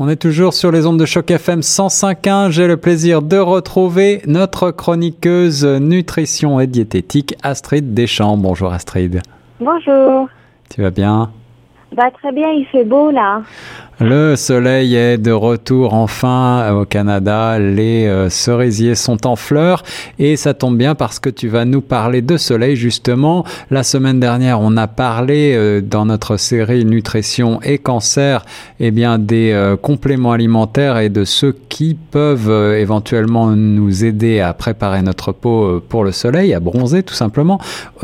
On est toujours sur les ondes de choc FM 105.1. J'ai le plaisir de retrouver notre chroniqueuse nutrition et diététique Astrid Deschamps. Bonjour Astrid. Bonjour. Tu vas bien? Bah très bien, il fait beau là. Le soleil est de retour enfin au Canada. Les euh, cerisiers sont en fleurs et ça tombe bien parce que tu vas nous parler de soleil justement. La semaine dernière, on a parlé euh, dans notre série nutrition et cancer, eh bien des euh, compléments alimentaires et de ceux qui peuvent éventuellement nous aider à préparer notre peau pour le soleil, à bronzer tout simplement.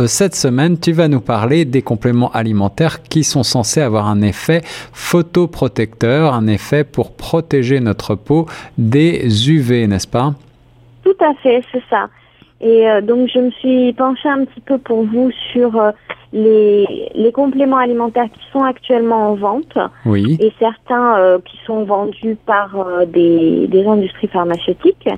cette semaine, tu vas nous parler des compléments alimentaires qui sont censés avoir un effet photoprotecteur un effet pour protéger notre peau des UV, n'est-ce pas? Tout à fait, c'est ça. Et euh, donc je me suis penchée un petit peu pour vous sur euh, les, les, compléments alimentaires qui sont actuellement en vente. Oui. Et certains euh, qui sont vendus par des, des, industries pharmaceutiques.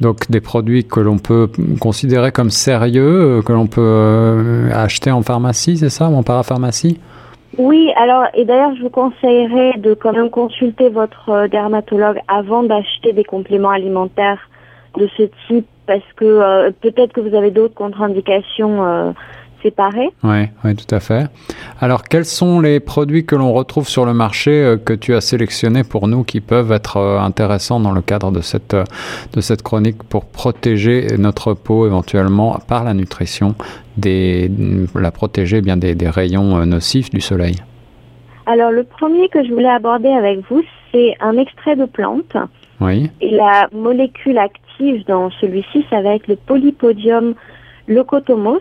Donc des produits que l'on peut considérer comme sérieux, que l'on peut acheter en pharmacie, c'est ça, ou en parapharmacie? Oui, alors, et d'ailleurs, je vous conseillerais de quand même consulter votre euh, dermatologue avant d'acheter des compléments alimentaires de ce type, parce que euh, peut-être que vous avez d'autres contre-indications euh, Oui, oui, tout à fait. Alors, quels sont les produits que l'on retrouve sur le marché que tu as sélectionnés pour nous qui peuvent être intéressants dans le cadre de cette, de cette chronique pour protéger notre peau éventuellement par la nutrition des, la protéger bien des, des rayons euh, nocifs du soleil? Alors le premier que je voulais aborder avec vous, c'est un extrait de plante. Oui. Et la molécule active dans celui-ci, ça va être le polypodium leucotomos.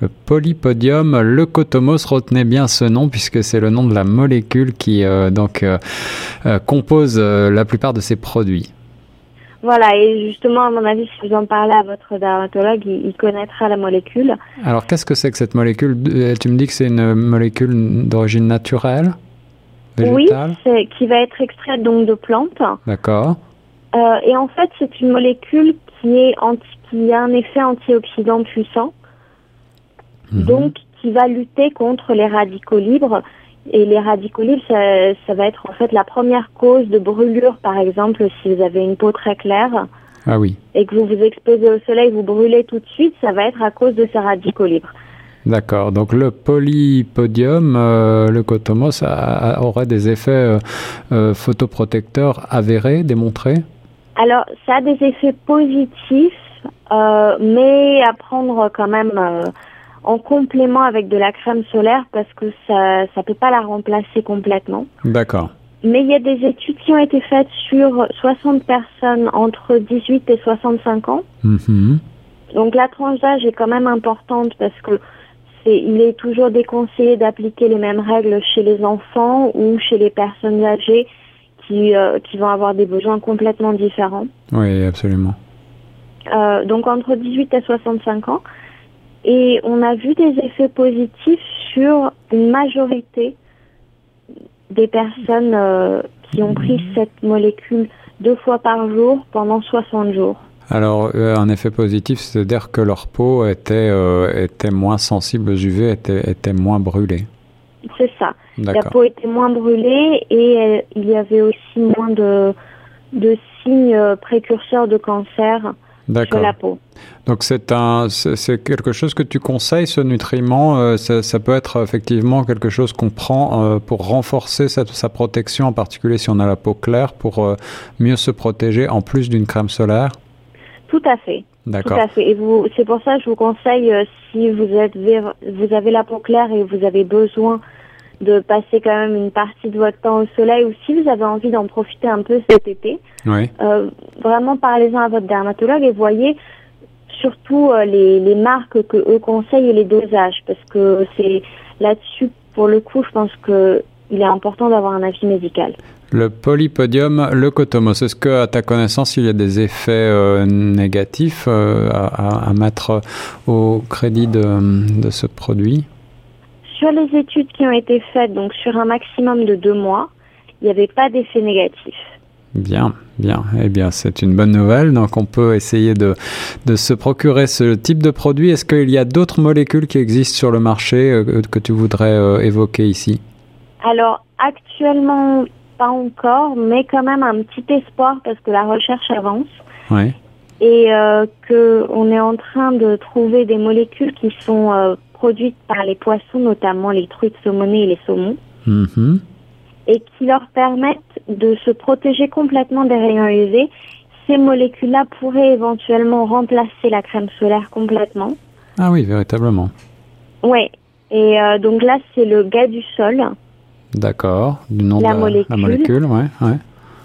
Le polypodium leucotomos, retenez bien ce nom puisque c'est le nom de la molécule qui euh, donc euh, compose la plupart de ces produits. Voilà, et justement, à mon avis, si vous en parlez à votre dermatologue, il, connaîtra la molécule. Alors, qu'est-ce que c'est que cette molécule? Euh, Tu me dis que c'est une molécule d'origine naturelle végétale? Oui, qui va être extraite donc de plantes. D'accord. Euh, et en fait, c'est une molécule qui, est anti, qui a un effet antioxydant puissant, mhm. donc qui va lutter contre les radicaux libres et les radicaux libres, ça, va être en fait la première cause de brûlure, par exemple, si vous avez une peau très claire. Ah oui. Et que vous vous exposez au soleil, vous brûlez tout de suite, ça va être à cause de ces radicaux libres. D'accord. Donc le polypodium, euh, le cotomos, aurait des effets euh, euh, photoprotecteurs avérés, démontrés? Alors, ça a des effets positifs, mais à prendre quand même en complément avec de la crème solaire parce que ça ne peut pas la remplacer complètement. D'accord. Mais il y a des études qui ont été faites sur 60 personnes entre 18 et 65 ans. Mm-hmm. Donc la tranche d'âge est quand même importante parce que c'est, il est toujours déconseillé d'appliquer les mêmes règles chez les enfants ou chez les personnes âgées qui, euh, qui vont avoir des besoins complètement différents. Oui, absolument. Euh, donc entre 18 et 65 ans. Et on a vu des effets positifs sur une majorité des personnes euh, qui ont pris cette molécule deux fois par jour pendant 60 jours. Alors, euh, un effet positif, c'est-à-dire que leur peau était, euh, était moins sensible aux UV, était, était moins brûlée. C'est ça. La peau était moins brûlée et il y avait aussi moins de, de signes précurseurs de cancer sur la peau. Donc c'est un, c'est quelque chose que tu conseilles ce nutriment. Euh, ça, peut être effectivement quelque chose qu'on prend euh, pour renforcer sa, protection, en particulier si on a la peau claire, pour euh, mieux se protéger en plus d'une crème solaire? Tout à fait. D'accord. Tout à fait. Et vous, c'est pour ça que je vous conseille si vous êtes, vous avez la peau claire et vous avez besoin de passer quand même une partie de votre temps au soleil ou si vous avez envie d'en profiter un peu cet été, oui. euh, vraiment parlez-en à votre dermatologue et voyez surtout euh, les, les, marques que eux conseillent et les dosages parce que c'est là-dessus pour le coup je pense que il est important d'avoir un avis médical. Le polypodium leucotomos, est-ce que à ta connaissance il y a des effets euh, négatifs à, à, mettre au crédit de, de ce produit? Sur les études qui ont été faites, donc sur un maximum de deux mois, il n'y avait pas d'effet négatif. Bien, bien. Eh bien, c'est une bonne nouvelle. Donc, on peut essayer de, de se procurer ce type de produit. Est-ce qu'il y a d'autres molécules qui existent sur le marché euh, que tu voudrais euh, évoquer ici? Alors, actuellement, pas encore, mais quand même un petit espoir parce que la recherche avance. Oui. Et euh, qu'on est en train de trouver des molécules qui sont euh, produites par les poissons, notamment les truites saumonées et les saumons, Mhm. et qui leur permettent de se protéger complètement des rayons UV. Ces molécules-là pourraient éventuellement remplacer la crème solaire complètement. Ah oui, véritablement. Ouais. Et euh, donc là, c'est le gars du sol. D'accord. Du nom La de molécule. la molécule, ouais, ouais.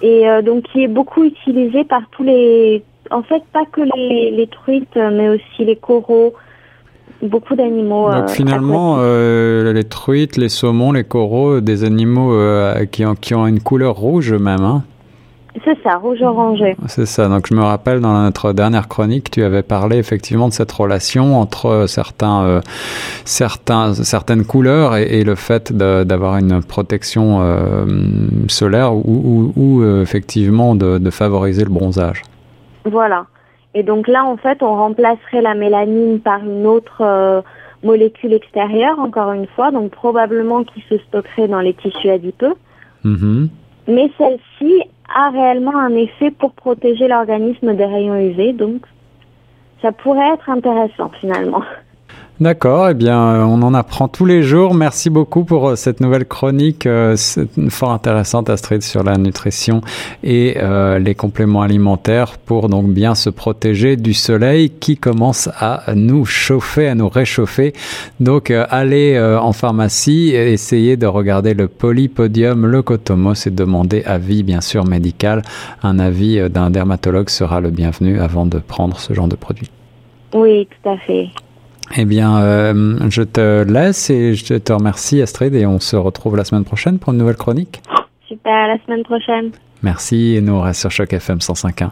et euh, donc qui est beaucoup utilisé par tous les, en fait pas que les, les truites, mais aussi les coraux, beaucoup d'animaux. Donc euh, finalement, euh, les truites, les saumons, les coraux, des animaux euh, qui, ont, qui ont une couleur rouge même. Hein. c'est ça, rouge orangé. C'est ça. Donc je me rappelle dans notre dernière chronique, tu avais parlé effectivement de cette relation entre euh, certains, euh, certains, certaines couleurs et, et le fait d'avoir une protection euh, solaire ou, ou- ou, euh, effectivement de, de favoriser le bronzage. Voilà. Et donc là, en fait, on remplacerait la mélanine par une autre euh, molécule extérieure, encore une fois, donc probablement qui se stockerait dans les tissus adipeux. Mhm. Mais celle-ci a réellement un effet pour protéger l'organisme des rayons UV, donc ça pourrait être intéressant finalement. D'accord, eh bien, euh, on en apprend tous les jours. Merci beaucoup pour euh, cette nouvelle chronique euh, fort intéressante, Astrid, sur la nutrition et les compléments alimentaires pour donc bien se protéger du soleil qui commence à nous chauffer, à nous réchauffer. Donc, allez en pharmacie, essayez de regarder le polypodium leucotomos et demander avis, bien sûr, médical. Un avis d'un dermatologue sera le bienvenu avant de prendre ce genre de produit. Oui, tout à fait. Eh bien, euh, je te laisse et je te remercie, Astrid, et on se retrouve la semaine prochaine pour une nouvelle chronique. Super, à la semaine prochaine. Merci, et nous on reste sur Choc FM 105.1.